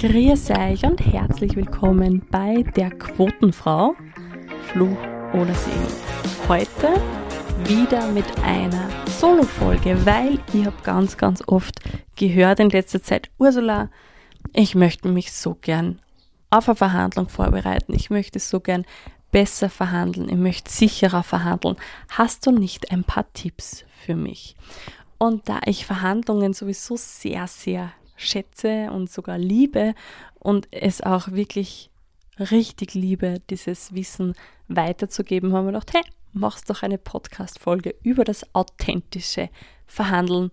Grüß euch und herzlich willkommen bei der Quotenfrau, Fluch oder Segen. Heute wieder mit einer Solo-Folge, weil ich habe ganz, ganz oft gehört in letzter Zeit, Ursula, ich möchte mich so gern auf eine Verhandlung vorbereiten. Ich möchte so gern besser verhandeln. Ich möchte sicherer verhandeln. Hast du nicht ein paar Tipps für mich? Und da ich Verhandlungen sowieso sehr, sehr schätze und sogar liebe und es auch wirklich richtig liebe, dieses Wissen weiterzugeben, haben wir gedacht, hey, machst doch eine Podcast-Folge über das authentische Verhandeln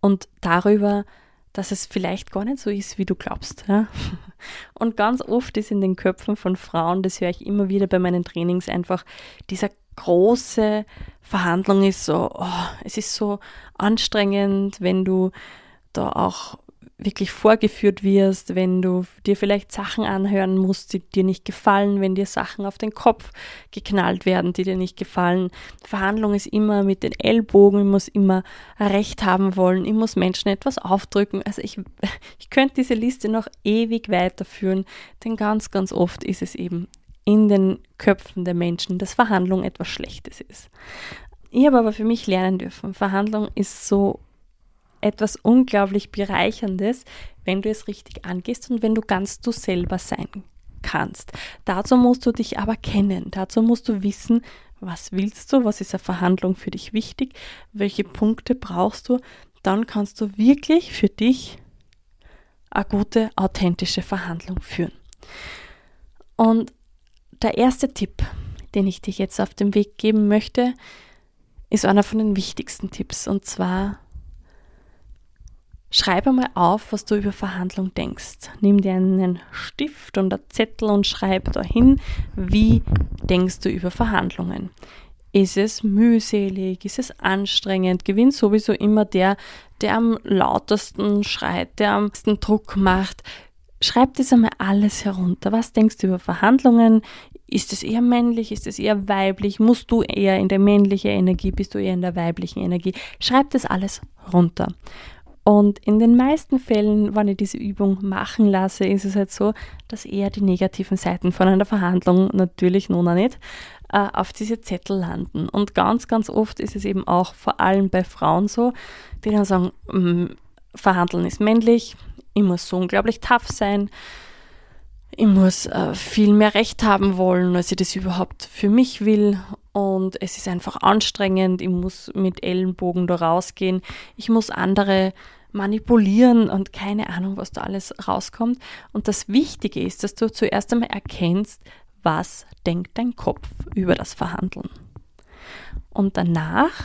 und darüber, dass es vielleicht gar nicht so ist, wie du glaubst. Ja? Und ganz oft ist in den Köpfen von Frauen, das höre ich immer wieder bei meinen Trainings, einfach dieser große Verhandlung ist so, oh, es ist so anstrengend, wenn du da auch wirklich vorgeführt wirst, wenn du dir vielleicht Sachen anhören musst, die dir nicht gefallen, wenn dir Sachen auf den Kopf geknallt werden, die dir nicht gefallen. Verhandlung ist immer mit den Ellbogen, ich muss immer Recht haben wollen, ich muss Menschen etwas aufdrücken. Also ich, ich könnte diese Liste noch ewig weiterführen, denn ganz, ganz oft ist es eben in den Köpfen der Menschen, dass Verhandlung etwas Schlechtes ist. Ich habe aber für mich lernen dürfen, Verhandlung ist so etwas unglaublich Bereicherndes, wenn du es richtig angehst und wenn du ganz du selber sein kannst. Dazu musst du dich aber kennen. Dazu musst du wissen, was willst du, was ist eine Verhandlung für dich wichtig, welche Punkte brauchst du. Dann kannst du wirklich für dich eine gute, authentische Verhandlung führen. Und der erste Tipp, den ich dich jetzt auf den Weg geben möchte, ist einer von den wichtigsten Tipps. Und zwar Schreib einmal auf, was du über Verhandlung denkst. Nimm dir einen Stift und einen Zettel und schreib dahin, wie denkst du über Verhandlungen. Ist es mühselig? Ist es anstrengend? Gewinnt sowieso immer der, der am lautesten schreit, der am meisten Druck macht. Schreib das einmal alles herunter. Was denkst du über Verhandlungen? Ist es eher männlich? Ist es eher weiblich? Musst du eher in der männlichen Energie? Bist du eher in der weiblichen Energie? Schreib das alles runter. Und in den meisten Fällen, wenn ich diese Übung machen lasse, ist es halt so, dass eher die negativen Seiten von einer Verhandlung, natürlich noch nicht, äh, auf diese Zettel landen. Und ganz, ganz oft ist es eben auch vor allem bei Frauen so, die dann sagen, mm, Verhandeln ist männlich, ich muss so unglaublich tough sein, ich muss äh, viel mehr Recht haben wollen, als ich das überhaupt für mich will. Und es ist einfach anstrengend, ich muss mit Ellenbogen da rausgehen, ich muss andere manipulieren und keine Ahnung, was da alles rauskommt. Und das Wichtige ist, dass du zuerst einmal erkennst, was denkt dein Kopf über das Verhandeln. Und danach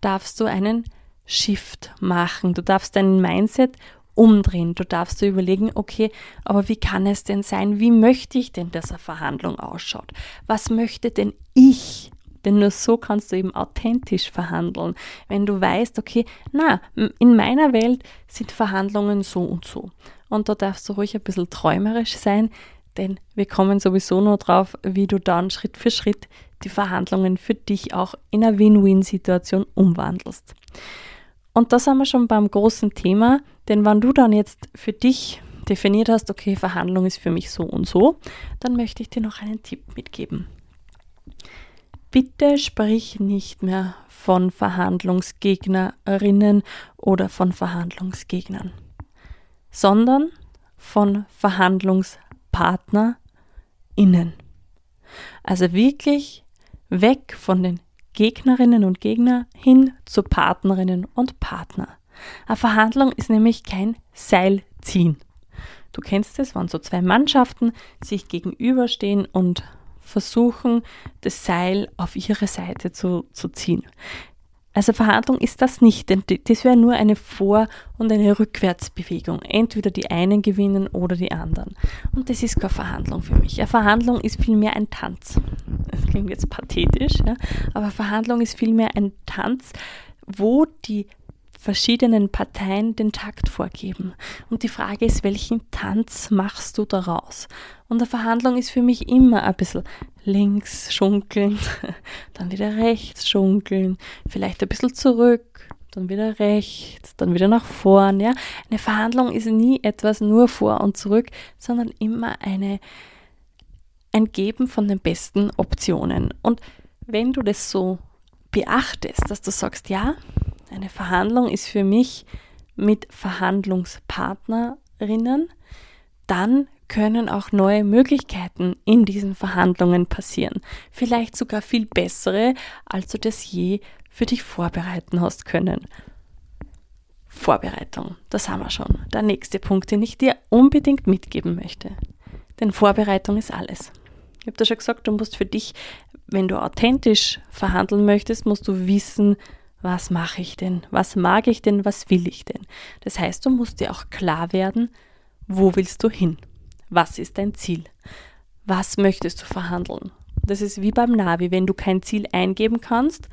darfst du einen Shift machen. Du darfst dein Mindset umdrehen. Du darfst dir überlegen, okay, aber wie kann es denn sein? Wie möchte ich denn, dass eine Verhandlung ausschaut? Was möchte denn ich denn nur so kannst du eben authentisch verhandeln. Wenn du weißt, okay, na, in meiner Welt sind Verhandlungen so und so. Und da darfst du ruhig ein bisschen träumerisch sein, denn wir kommen sowieso nur drauf, wie du dann Schritt für Schritt die Verhandlungen für dich auch in eine Win-Win-Situation umwandelst. Und da sind wir schon beim großen Thema, denn wenn du dann jetzt für dich definiert hast, okay, Verhandlung ist für mich so und so, dann möchte ich dir noch einen Tipp mitgeben. Bitte sprich nicht mehr von Verhandlungsgegnerinnen oder von Verhandlungsgegnern, sondern von Verhandlungspartnerinnen. Also wirklich weg von den Gegnerinnen und Gegner hin zu Partnerinnen und Partner. Eine Verhandlung ist nämlich kein Seilziehen. Du kennst es, wenn so zwei Mannschaften sich gegenüberstehen und versuchen, das Seil auf ihre Seite zu, zu ziehen. Also Verhandlung ist das nicht, denn das wäre nur eine Vor- und eine Rückwärtsbewegung. Entweder die einen gewinnen oder die anderen. Und das ist keine Verhandlung für mich. Eine Verhandlung ist vielmehr ein Tanz. Das klingt jetzt pathetisch, ja? aber Verhandlung ist vielmehr ein Tanz, wo die verschiedenen Parteien den Takt vorgeben. Und die Frage ist, welchen Tanz machst du daraus? Und eine Verhandlung ist für mich immer ein bisschen links schunkeln, dann wieder rechts schunkeln, vielleicht ein bisschen zurück, dann wieder rechts, dann wieder nach vorn. Ja? Eine Verhandlung ist nie etwas nur vor und zurück, sondern immer eine, ein Geben von den besten Optionen. Und wenn du das so beachtest, dass du sagst, ja, eine Verhandlung ist für mich mit Verhandlungspartnerinnen, dann können auch neue Möglichkeiten in diesen Verhandlungen passieren. Vielleicht sogar viel bessere, als du das je für dich vorbereiten hast können. Vorbereitung, das haben wir schon. Der nächste Punkt, den ich dir unbedingt mitgeben möchte. Denn Vorbereitung ist alles. Ich habe da schon gesagt, du musst für dich, wenn du authentisch verhandeln möchtest, musst du wissen, was mache ich denn, was mag ich denn, was will ich denn. Das heißt, du musst dir auch klar werden, wo willst du hin. Was ist dein Ziel? Was möchtest du verhandeln? Das ist wie beim Navi. Wenn du kein Ziel eingeben kannst,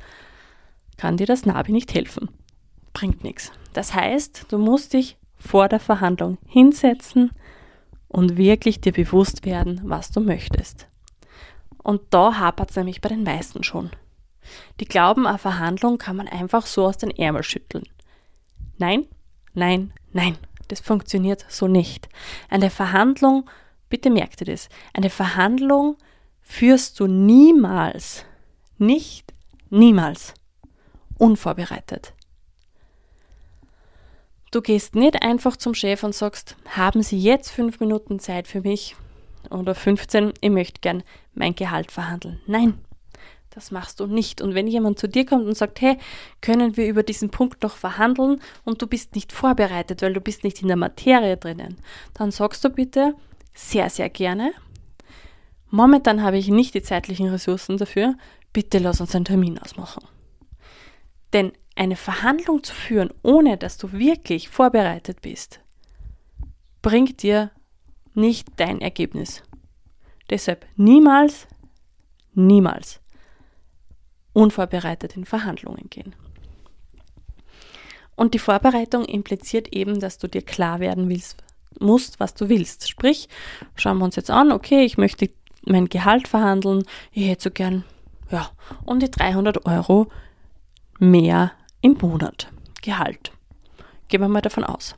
kann dir das Navi nicht helfen. Bringt nichts. Das heißt, du musst dich vor der Verhandlung hinsetzen und wirklich dir bewusst werden, was du möchtest. Und da hapert es nämlich bei den meisten schon. Die glauben, eine Verhandlung kann man einfach so aus den Ärmel schütteln. Nein, nein, nein. Das funktioniert so nicht. Eine Verhandlung, bitte merkt ihr das, eine Verhandlung führst du niemals, nicht niemals, unvorbereitet. Du gehst nicht einfach zum Chef und sagst, haben Sie jetzt fünf Minuten Zeit für mich oder 15, ich möchte gern mein Gehalt verhandeln. Nein, das machst du nicht. Und wenn jemand zu dir kommt und sagt, hey, können wir über diesen Punkt noch verhandeln und du bist nicht vorbereitet, weil du bist nicht in der Materie drinnen, dann sagst du bitte sehr, sehr gerne. Momentan habe ich nicht die zeitlichen Ressourcen dafür. Bitte lass uns einen Termin ausmachen. Denn eine Verhandlung zu führen, ohne dass du wirklich vorbereitet bist, bringt dir nicht dein Ergebnis. Deshalb niemals, niemals unvorbereitet in Verhandlungen gehen. Und die Vorbereitung impliziert eben, dass du dir klar werden willst, musst, was du willst. Sprich, schauen wir uns jetzt an, okay, ich möchte mein Gehalt verhandeln, ich hätte so gern, ja, um die 300 Euro mehr im Monat Gehalt. Gehen wir mal davon aus.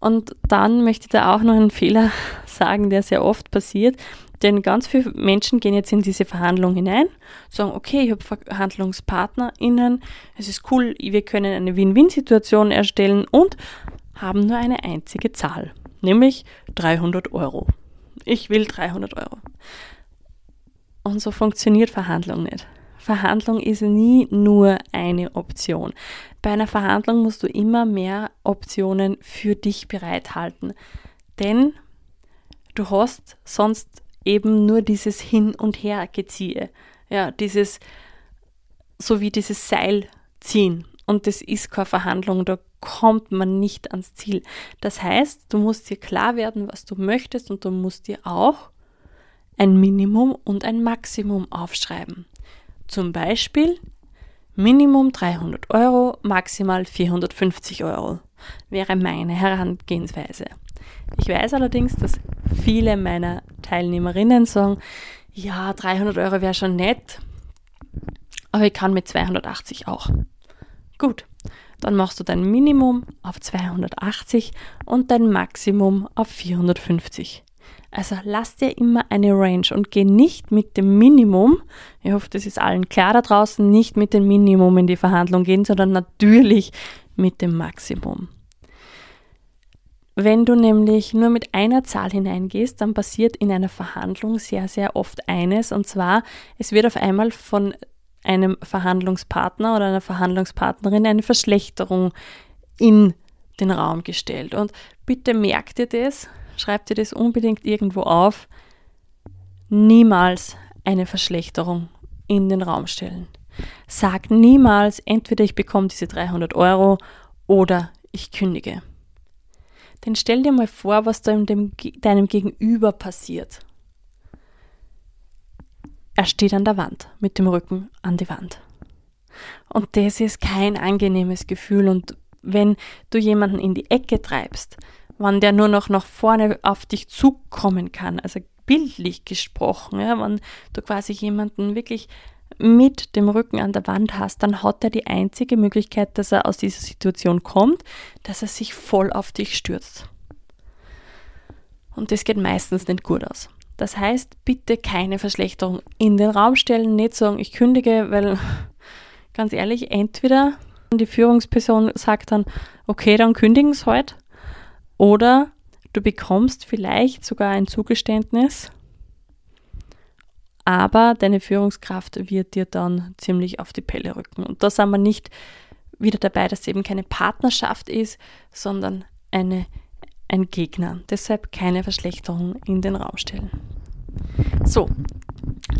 Und dann möchte ich da auch noch einen Fehler sagen, der sehr oft passiert, denn ganz viele Menschen gehen jetzt in diese Verhandlung hinein, sagen, okay, ich habe VerhandlungspartnerInnen, es ist cool, wir können eine Win-Win-Situation erstellen und haben nur eine einzige Zahl, nämlich 300 Euro. Ich will 300 Euro. Und so funktioniert Verhandlung nicht. Verhandlung ist nie nur eine Option. Bei einer Verhandlung musst du immer mehr Optionen für dich bereithalten. Denn du hast sonst eben nur dieses Hin- und Hergeziehe. Ja, dieses, so wie dieses Seil ziehen. Und das ist keine Verhandlung, da kommt man nicht ans Ziel. Das heißt, du musst dir klar werden, was du möchtest und du musst dir auch ein Minimum und ein Maximum aufschreiben. Zum Beispiel Minimum 300 Euro, maximal 450 Euro wäre meine Herangehensweise. Ich weiß allerdings, dass viele meiner Teilnehmerinnen sagen, ja, 300 Euro wäre schon nett, aber ich kann mit 280 auch. Gut, dann machst du dein Minimum auf 280 und dein Maximum auf 450. Also lass dir immer eine Range und geh nicht mit dem Minimum, ich hoffe, das ist allen klar da draußen, nicht mit dem Minimum in die Verhandlung gehen, sondern natürlich mit dem Maximum. Wenn du nämlich nur mit einer Zahl hineingehst, dann passiert in einer Verhandlung sehr, sehr oft eines, und zwar, es wird auf einmal von einem Verhandlungspartner oder einer Verhandlungspartnerin eine Verschlechterung in den Raum gestellt. Und bitte merkt dir das, schreib dir das unbedingt irgendwo auf. Niemals eine Verschlechterung in den Raum stellen. Sag niemals, entweder ich bekomme diese 300 Euro oder ich kündige. Denn stell dir mal vor, was da dem, deinem Gegenüber passiert. Er steht an der Wand, mit dem Rücken an die Wand. Und das ist kein angenehmes Gefühl. Und wenn du jemanden in die Ecke treibst, wann der nur noch nach vorne auf dich zukommen kann, also bildlich gesprochen, ja, wenn du quasi jemanden wirklich mit dem Rücken an der Wand hast, dann hat er die einzige Möglichkeit, dass er aus dieser Situation kommt, dass er sich voll auf dich stürzt. Und das geht meistens nicht gut aus. Das heißt, bitte keine Verschlechterung in den Raum stellen, nicht sagen, ich kündige, weil ganz ehrlich, entweder die Führungsperson sagt dann, okay, dann kündigen es halt, oder du bekommst vielleicht sogar ein Zugeständnis, aber deine Führungskraft wird dir dann ziemlich auf die Pelle rücken. Und da sind wir nicht wieder dabei, dass es eben keine Partnerschaft ist, sondern eine, ein Gegner. Deshalb keine Verschlechterung in den Raum stellen. So,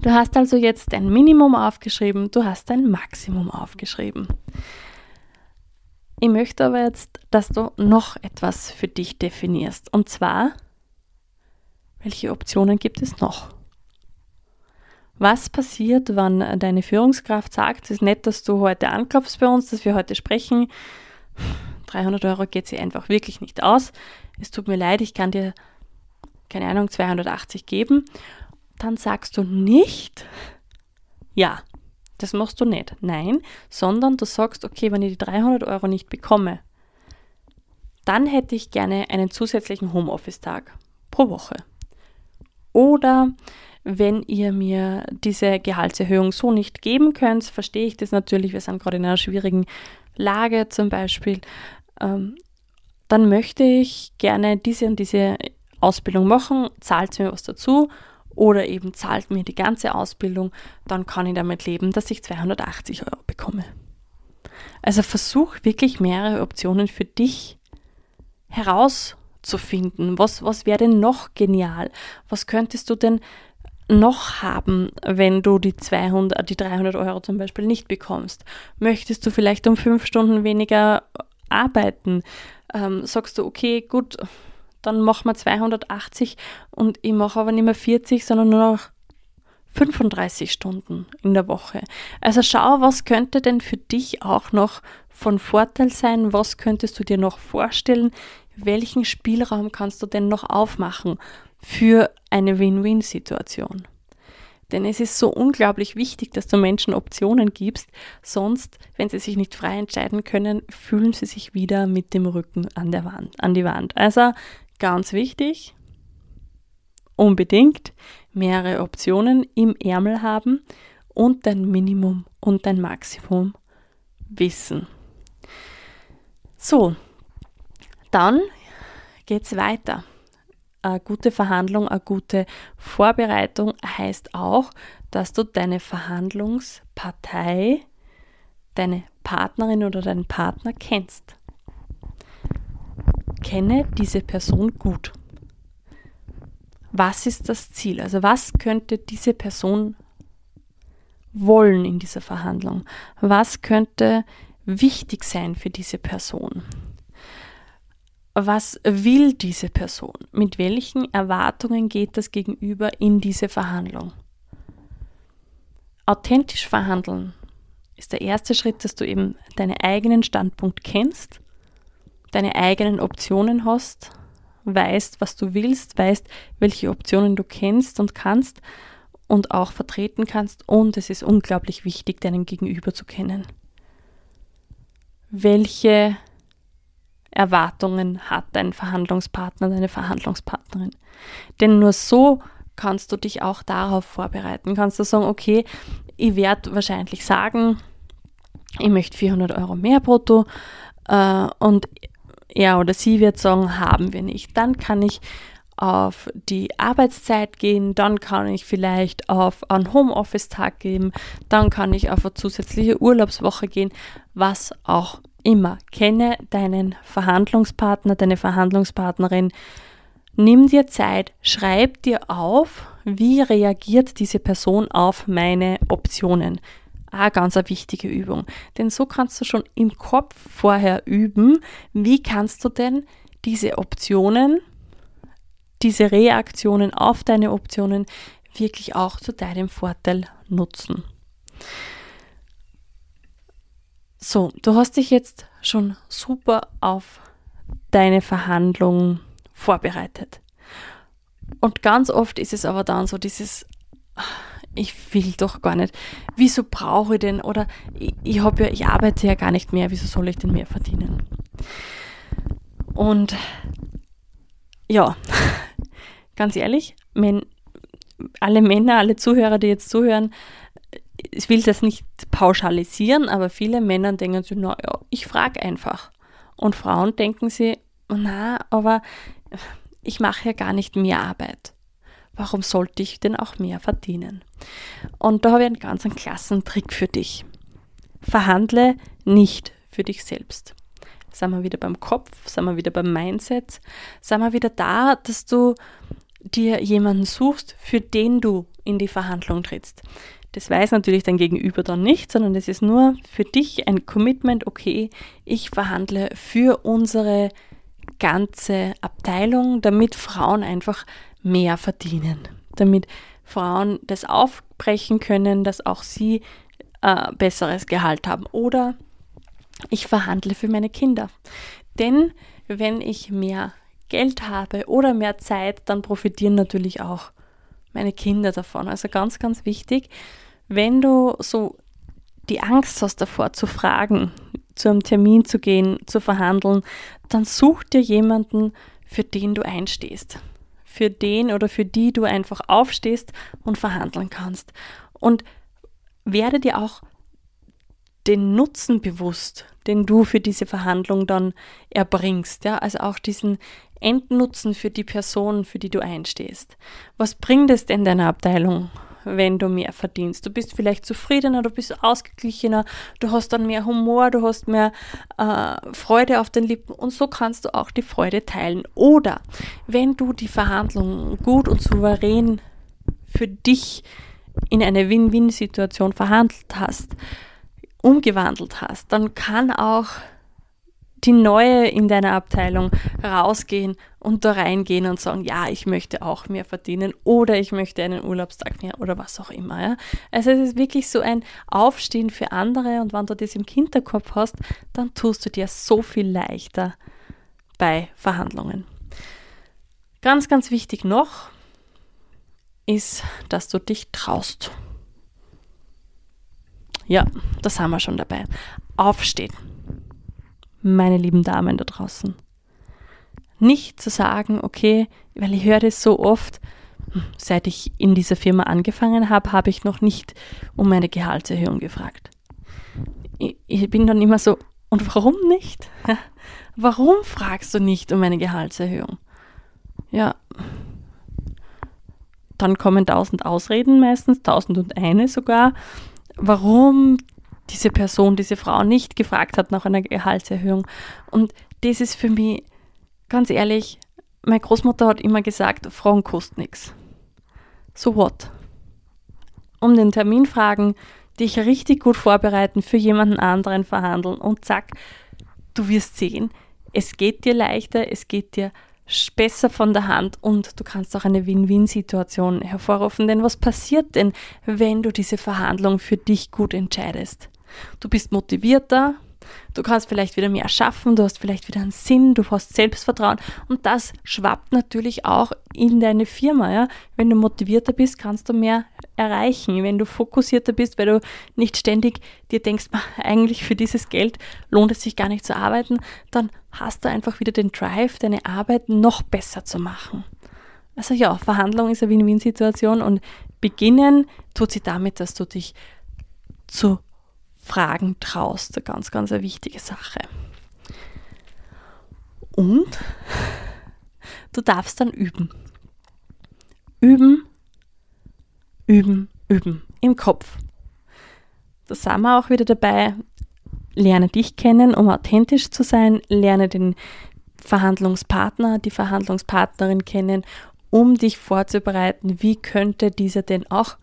du hast also jetzt ein Minimum aufgeschrieben, du hast ein Maximum aufgeschrieben. Ich möchte aber jetzt, dass du noch etwas für dich definierst. Und zwar, welche Optionen gibt es noch? Was passiert, wenn deine Führungskraft sagt, es ist nett, dass du heute anklopfst bei uns, dass wir heute sprechen. 300 Euro geht sie einfach wirklich nicht aus. Es tut mir leid, ich kann dir, keine Ahnung, 280 geben. Dann sagst du nicht, ja, das machst du nicht. Nein, sondern du sagst, okay, wenn ich die 300 Euro nicht bekomme, dann hätte ich gerne einen zusätzlichen Homeoffice-Tag pro Woche. Oder wenn ihr mir diese Gehaltserhöhung so nicht geben könnt, verstehe ich das natürlich, wir sind gerade in einer schwierigen Lage zum Beispiel, ähm, dann möchte ich gerne diese und diese Ausbildung machen, zahlt mir was dazu oder eben zahlt mir die ganze Ausbildung, dann kann ich damit leben, dass ich 280 Euro bekomme. Also versuch wirklich mehrere Optionen für dich herauszufinden. Was, was wäre denn noch genial? Was könntest du denn noch haben, wenn du die 200, die 300 Euro zum Beispiel nicht bekommst? Möchtest du vielleicht um fünf Stunden weniger arbeiten? Ähm, sagst du, okay, gut, dann machen wir 280 und ich mache aber nicht mehr 40, sondern nur noch 35 Stunden in der Woche. Also schau, was könnte denn für dich auch noch von Vorteil sein? Was könntest du dir noch vorstellen? Welchen Spielraum kannst du denn noch aufmachen? Für eine Win-Win-Situation. Denn es ist so unglaublich wichtig, dass du Menschen Optionen gibst, sonst, wenn sie sich nicht frei entscheiden können, fühlen sie sich wieder mit dem Rücken an, der Wand, an die Wand. Also ganz wichtig, unbedingt mehrere Optionen im Ärmel haben und dein Minimum und dein Maximum wissen. So, dann geht's weiter eine gute Verhandlung, eine gute Vorbereitung heißt auch, dass du deine Verhandlungspartei, deine Partnerin oder deinen Partner kennst. Kenne diese Person gut. Was ist das Ziel? Also was könnte diese Person wollen in dieser Verhandlung? Was könnte wichtig sein für diese Person? Was will diese Person? Mit welchen Erwartungen geht das Gegenüber in diese Verhandlung? Authentisch verhandeln ist der erste Schritt, dass du eben deinen eigenen Standpunkt kennst, deine eigenen Optionen hast, weißt, was du willst, weißt, welche Optionen du kennst und kannst und auch vertreten kannst. Und es ist unglaublich wichtig, deinen Gegenüber zu kennen. Welche Erwartungen hat dein Verhandlungspartner, deine Verhandlungspartnerin. Denn nur so kannst du dich auch darauf vorbereiten. Kannst du sagen, okay, ich werde wahrscheinlich sagen, ich möchte 400 Euro mehr brutto äh, und er oder sie wird sagen, haben wir nicht. Dann kann ich auf die Arbeitszeit gehen, dann kann ich vielleicht auf einen Homeoffice-Tag gehen, dann kann ich auf eine zusätzliche Urlaubswoche gehen, was auch immer. Kenne deinen Verhandlungspartner, deine Verhandlungspartnerin. Nimm dir Zeit, schreib dir auf, wie reagiert diese Person auf meine Optionen. Ah, ganz eine wichtige Übung. Denn so kannst du schon im Kopf vorher üben, wie kannst du denn diese Optionen, diese Reaktionen auf deine Optionen wirklich auch zu deinem Vorteil nutzen. So, du hast dich jetzt schon super auf deine Verhandlung vorbereitet. Und ganz oft ist es aber dann so dieses, ich will doch gar nicht. Wieso brauche ich denn? Oder ich, ich, ja, ich arbeite ja gar nicht mehr, wieso soll ich denn mehr verdienen? Und ja, ganz ehrlich, alle Männer, alle Zuhörer, die jetzt zuhören, ich will das nicht pauschalisieren, aber viele Männer denken sich, naja, ich frage einfach. Und Frauen denken sich, na, aber ich mache ja gar nicht mehr Arbeit. Warum sollte ich denn auch mehr verdienen? Und da habe ich einen ganz einen klassen Trick für dich. Verhandle nicht für dich selbst. Sind wir wieder beim Kopf, sind wir wieder beim Mindset, sind wir wieder da, dass du dir jemanden suchst, für den du in die Verhandlung trittst. Das weiß natürlich dein Gegenüber dann nicht, sondern es ist nur für dich ein Commitment, okay, ich verhandle für unsere ganze Abteilung, damit Frauen einfach mehr verdienen, damit Frauen das aufbrechen können, dass auch sie äh, besseres Gehalt haben. Oder ich verhandle für meine Kinder. Denn wenn ich mehr Geld habe oder mehr Zeit, dann profitieren natürlich auch meine Kinder davon. Also ganz, ganz wichtig, wenn du so die Angst hast davor zu fragen, zu einem Termin zu gehen, zu verhandeln, dann such dir jemanden, für den du einstehst. Für den oder für die du einfach aufstehst und verhandeln kannst. Und werde dir auch den Nutzen bewusst, den du für diese Verhandlung dann erbringst. Ja? Also auch diesen Endnutzen für die Person, für die du einstehst. Was bringt es denn deiner Abteilung, wenn du mehr verdienst? Du bist vielleicht zufriedener, du bist ausgeglichener, du hast dann mehr Humor, du hast mehr äh, Freude auf den Lippen und so kannst du auch die Freude teilen. Oder wenn du die Verhandlung gut und souverän für dich in eine Win-Win-Situation verhandelt hast, umgewandelt hast, dann kann auch die Neue in deiner Abteilung rausgehen und da reingehen und sagen, ja, ich möchte auch mehr verdienen oder ich möchte einen Urlaubstag mehr oder was auch immer. Ja? Also es ist wirklich so ein Aufstehen für andere und wenn du das im Hinterkopf hast, dann tust du dir so viel leichter bei Verhandlungen. Ganz, ganz wichtig noch ist, dass du dich traust. Ja, das haben wir schon dabei. Aufstehen meine lieben Damen da draußen. Nicht zu sagen, okay, weil ich höre das so oft, hm, seit ich in dieser Firma angefangen habe, habe ich noch nicht um meine Gehaltserhöhung gefragt. Ich, ich bin dann immer so, und warum nicht? Warum fragst du nicht um eine Gehaltserhöhung? Ja, dann kommen tausend Ausreden meistens, tausend und eine sogar, warum diese Person, diese Frau nicht gefragt hat nach einer Gehaltserhöhung. Und das ist für mich, ganz ehrlich, meine Großmutter hat immer gesagt, Frauen kosten nichts. So what? Um den Termin fragen, dich richtig gut vorbereiten, für jemanden anderen verhandeln und zack, du wirst sehen, es geht dir leichter, es geht dir besser von der Hand und du kannst auch eine Win-Win-Situation hervorrufen. Denn was passiert denn, wenn du diese Verhandlung für dich gut entscheidest? Du bist motivierter, du kannst vielleicht wieder mehr schaffen, du hast vielleicht wieder einen Sinn, du hast Selbstvertrauen und das schwappt natürlich auch in deine Firma. Ja? Wenn du motivierter bist, kannst du mehr erreichen. Wenn du fokussierter bist, weil du nicht ständig dir denkst, eigentlich für dieses Geld lohnt es sich gar nicht zu arbeiten, dann hast du einfach wieder den Drive, deine Arbeit noch besser zu machen. Also ja, Verhandlung ist eine Win-Win-Situation und beginnen tut sie damit, dass du dich zu Fragen traust. Eine ganz, ganz eine wichtige Sache. Und du darfst dann üben. Üben, üben, üben im Kopf. Da sind wir auch wieder dabei. Lerne dich kennen, um authentisch zu sein. Lerne den Verhandlungspartner, die Verhandlungspartnerin kennen, um dich vorzubereiten, wie könnte dieser denn auch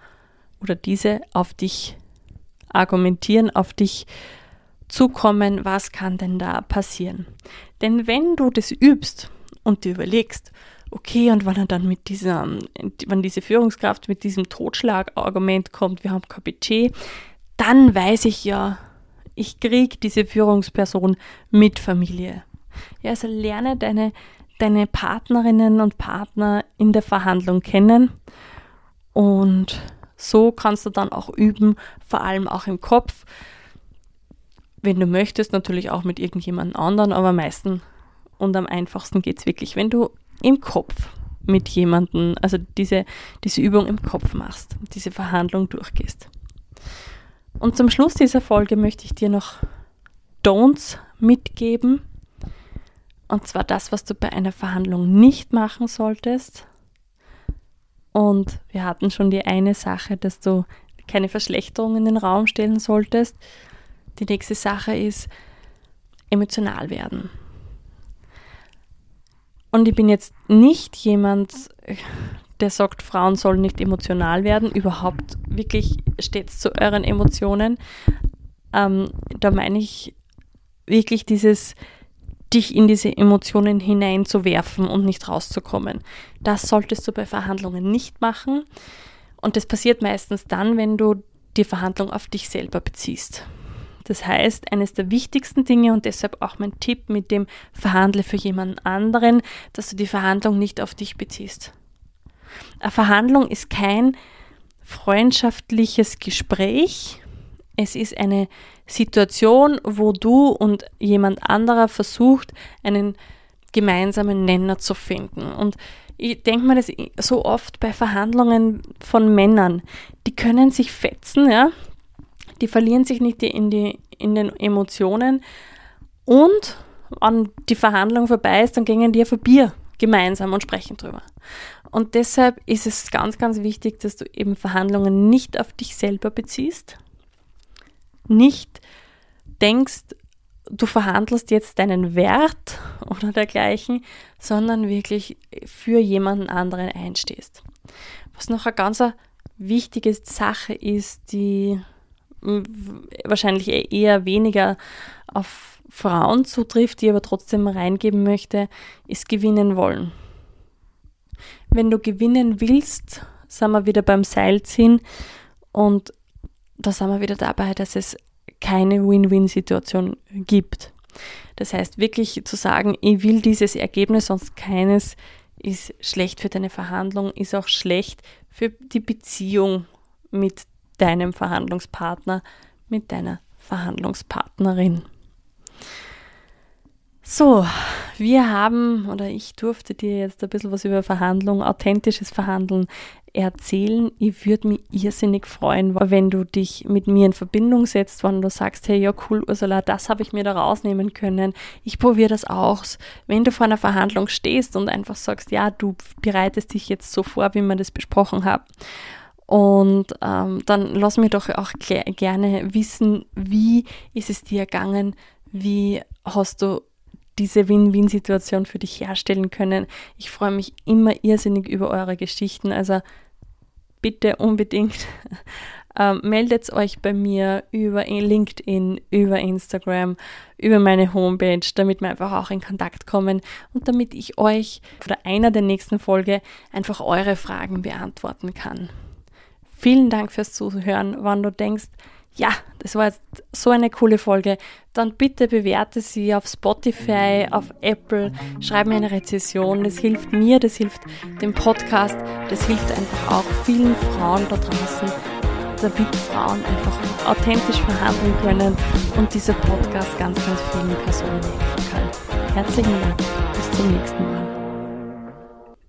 oder diese auf dich argumentieren, auf dich zukommen, was kann denn da passieren. Denn wenn du das übst und dir überlegst, okay, und wenn er dann mit dieser, wenn diese Führungskraft mit diesem Totschlagargument kommt, wir haben kein Budget, dann weiß ich ja, ich kriege diese Führungsperson mit Familie. Ja, also lerne deine, deine Partnerinnen und Partner in der Verhandlung kennen und So kannst du dann auch üben, vor allem auch im Kopf. Wenn du möchtest, natürlich auch mit irgendjemand anderen, aber am meisten und am einfachsten geht es wirklich, wenn du im Kopf mit jemandem, also diese, diese Übung im Kopf machst, diese Verhandlung durchgehst. Und zum Schluss dieser Folge möchte ich dir noch Don'ts mitgeben. Und zwar das, was du bei einer Verhandlung nicht machen solltest. Und wir hatten schon die eine Sache, dass du keine Verschlechterung in den Raum stellen solltest. Die nächste Sache ist emotional werden. Und ich bin jetzt nicht jemand, der sagt, Frauen sollen nicht emotional werden. Überhaupt wirklich steht zu euren Emotionen. Ähm, da meine ich wirklich dieses, dich in diese Emotionen hineinzuwerfen und nicht rauszukommen. Das solltest du bei Verhandlungen nicht machen. Und das passiert meistens dann, wenn du die Verhandlung auf dich selber beziehst. Das heißt, eines der wichtigsten Dinge und deshalb auch mein Tipp mit dem Verhandle für jemanden anderen, dass du die Verhandlung nicht auf dich beziehst. Eine Verhandlung ist kein freundschaftliches Gespräch. Es ist eine Situation, wo du und jemand anderer versucht, einen gemeinsamen Nenner zu finden. Und ich denke mir das so oft bei Verhandlungen von Männern. Die können sich fetzen, ja, die verlieren sich nicht in, die, in den Emotionen und wenn die Verhandlung vorbei ist, dann gehen die auf ein Bier gemeinsam und sprechen drüber. Und deshalb ist es ganz, ganz wichtig, dass du eben Verhandlungen nicht auf dich selber beziehst, nicht denkst, du verhandelst jetzt deinen Wert oder dergleichen, sondern wirklich für jemanden anderen einstehst. Was noch eine ganz wichtige Sache ist, die wahrscheinlich e-, eher weniger auf Frauen zutrifft, die aber trotzdem reingeben möchte, ist gewinnen wollen. Wenn du gewinnen willst, sind wir wieder beim Seilziehen und da sind wir wieder dabei, dass es keine Win-Win-Situation gibt. Das heißt, wirklich zu sagen, ich will dieses Ergebnis, sonst keines, ist schlecht für deine Verhandlung, ist auch schlecht für die Beziehung mit deinem Verhandlungspartner, mit deiner Verhandlungspartnerin. So, wir haben oder ich durfte dir jetzt ein bisschen was über Verhandlung, authentisches Verhandeln erzählen. Ich würde mich irrsinnig freuen, wenn du dich mit mir in Verbindung setzt, wenn du sagst, hey, ja cool, Ursula, das habe ich mir da rausnehmen können. Ich probiere das auch. Wenn du vor einer Verhandlung stehst und einfach sagst, ja, du bereitest dich jetzt so vor, wie wir das besprochen haben und ähm, dann lass mich doch auch gerne wissen, wie ist es dir ergangen, wie hast du diese Win-Win-Situation für dich herstellen können. Ich freue mich immer irrsinnig über eure Geschichten, also bitte unbedingt ähm, meldet euch bei mir über LinkedIn, über Instagram, über meine Homepage, damit wir einfach auch in Kontakt kommen und damit ich euch oder einer der nächsten Folge einfach eure Fragen beantworten kann. Vielen Dank fürs Zuhören. Wenn du denkst, ja, das war jetzt so eine coole Folge, dann bitte bewerte sie auf Spotify, auf Apple, schreib mir eine Rezession. Das hilft mir, das hilft dem Podcast, das hilft einfach auch vielen Frauen da draußen, damit Frauen einfach authentisch verhandeln können und dieser Podcast ganz, ganz vielen Personen helfen kann. Herzlichen Dank, bis zum nächsten Mal.